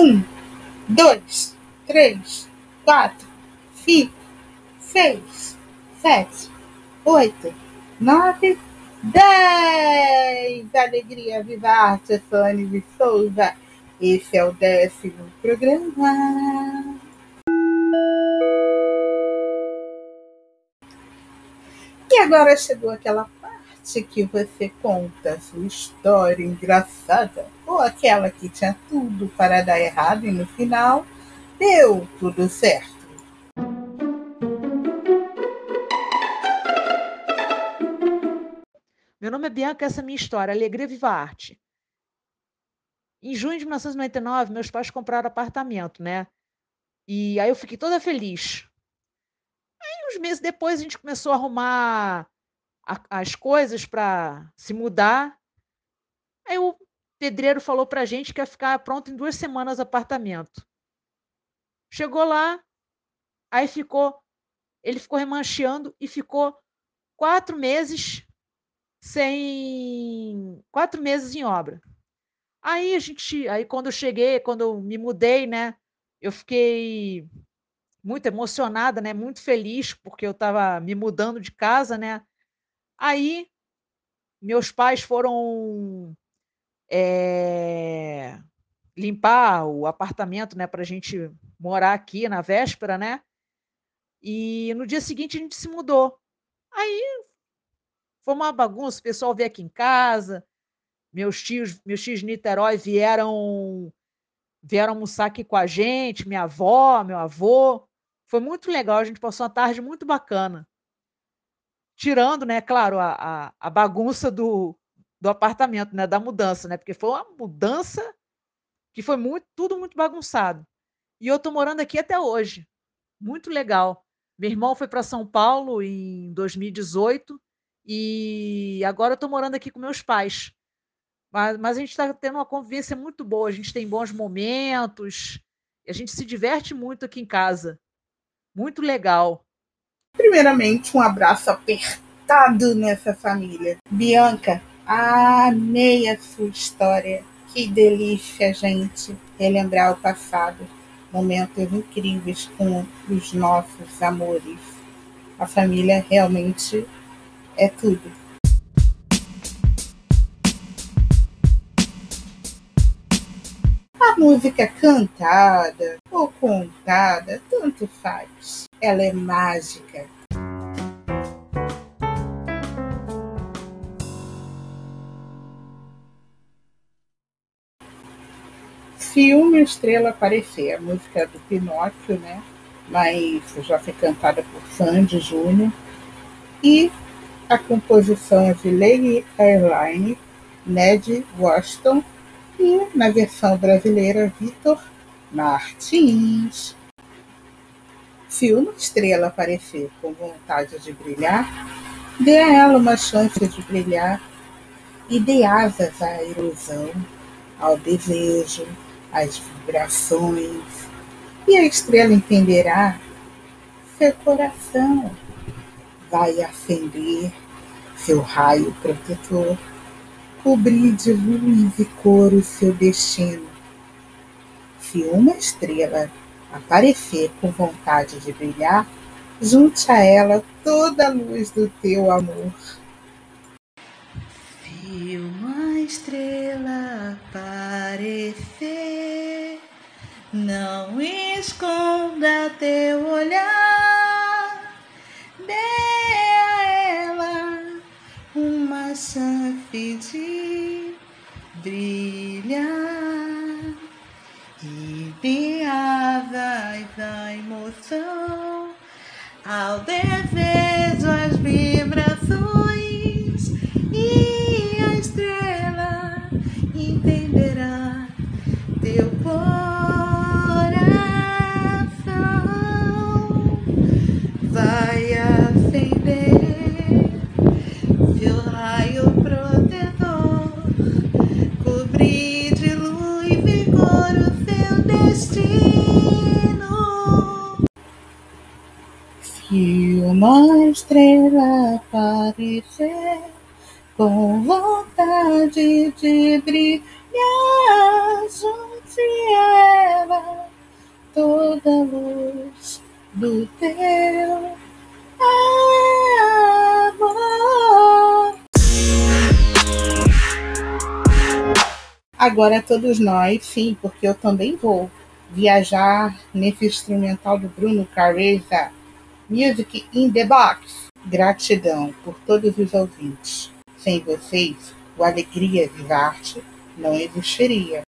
Um, dois, três, quatro, cinco, seis, sete, oito, nove, dez. Alegria, viva a arte, Sônia de Souza. Esse é o décimo programa. E agora chegou aquela parte que você conta sua história engraçada, ou aquela que tinha tudo para dar errado e no final deu tudo certo. Meu nome é Bianca, essa é a minha história, Alegria Viva Arte. Em junho de 1999, meus pais compraram apartamento, né? E aí eu fiquei toda feliz. Aí, uns meses depois, a gente começou a arrumar a, as coisas para se mudar. Aí o pedreiro falou para a gente que ia ficar pronto em duas semanas o apartamento. Chegou lá, aí ficou, ele ficou remancheando e ficou quatro meses sem, quatro meses em obra. Aí a gente, aí quando eu cheguei, quando eu me mudei, né, eu fiquei muito emocionada, né, muito feliz porque eu estava me mudando de casa, né. Aí meus pais foram é, limpar o apartamento, né, para a gente morar aqui na véspera, né? E no dia seguinte a gente se mudou. Aí foi uma bagunça, o pessoal veio aqui em casa, meus tios, meus tios de Niterói vieram vieram almoçar aqui com a gente, minha avó, meu avô. Foi muito legal, a gente passou uma tarde muito bacana. Tirando, né, claro, a, a, a bagunça do, do apartamento, né, da mudança, né? Porque foi uma mudança que foi muito, tudo muito bagunçado. E eu tô morando aqui até hoje. Muito legal. Meu irmão foi para São Paulo em 2018 e agora eu tô morando aqui com meus pais. Mas, mas a gente está tendo uma convivência muito boa, a gente tem bons momentos, a gente se diverte muito aqui em casa. Muito legal. Primeiramente, um abraço apertado nessa família. Bianca, amei a sua história. Que delícia, gente, relembrar o passado. Momentos incríveis com os nossos amores. A família realmente é tudo. A música cantada ou contada, tanto faz. Ela é mágica. Filme Estrela Aparecer, a música do Pinóquio, né? Mas já foi cantada por Sandy Júnior. E a composição é de Lady Airline, Ned Washington e, na versão brasileira, Vitor Martins. Se uma estrela aparecer com vontade de brilhar, dê a ela uma chance de brilhar e dê asas à ilusão, ao desejo, às vibrações, e a estrela entenderá seu coração vai acender seu raio protetor cobrir de luz e cor o seu destino. Se uma estrela aparecer com vontade de brilhar, junte a ela toda a luz do teu amor. Se uma estrela aparecer, não esconda teu olhar. Emoção ao desejo, as estrela aparecer com vontade de brilhar junto a toda a luz do teu amor. Agora todos nós, sim, porque eu também vou viajar nesse instrumental do Bruno Carreza, Music in the Box. Gratidão por todos os ouvintes. Sem vocês, o Alegria Viva Arte não existiria.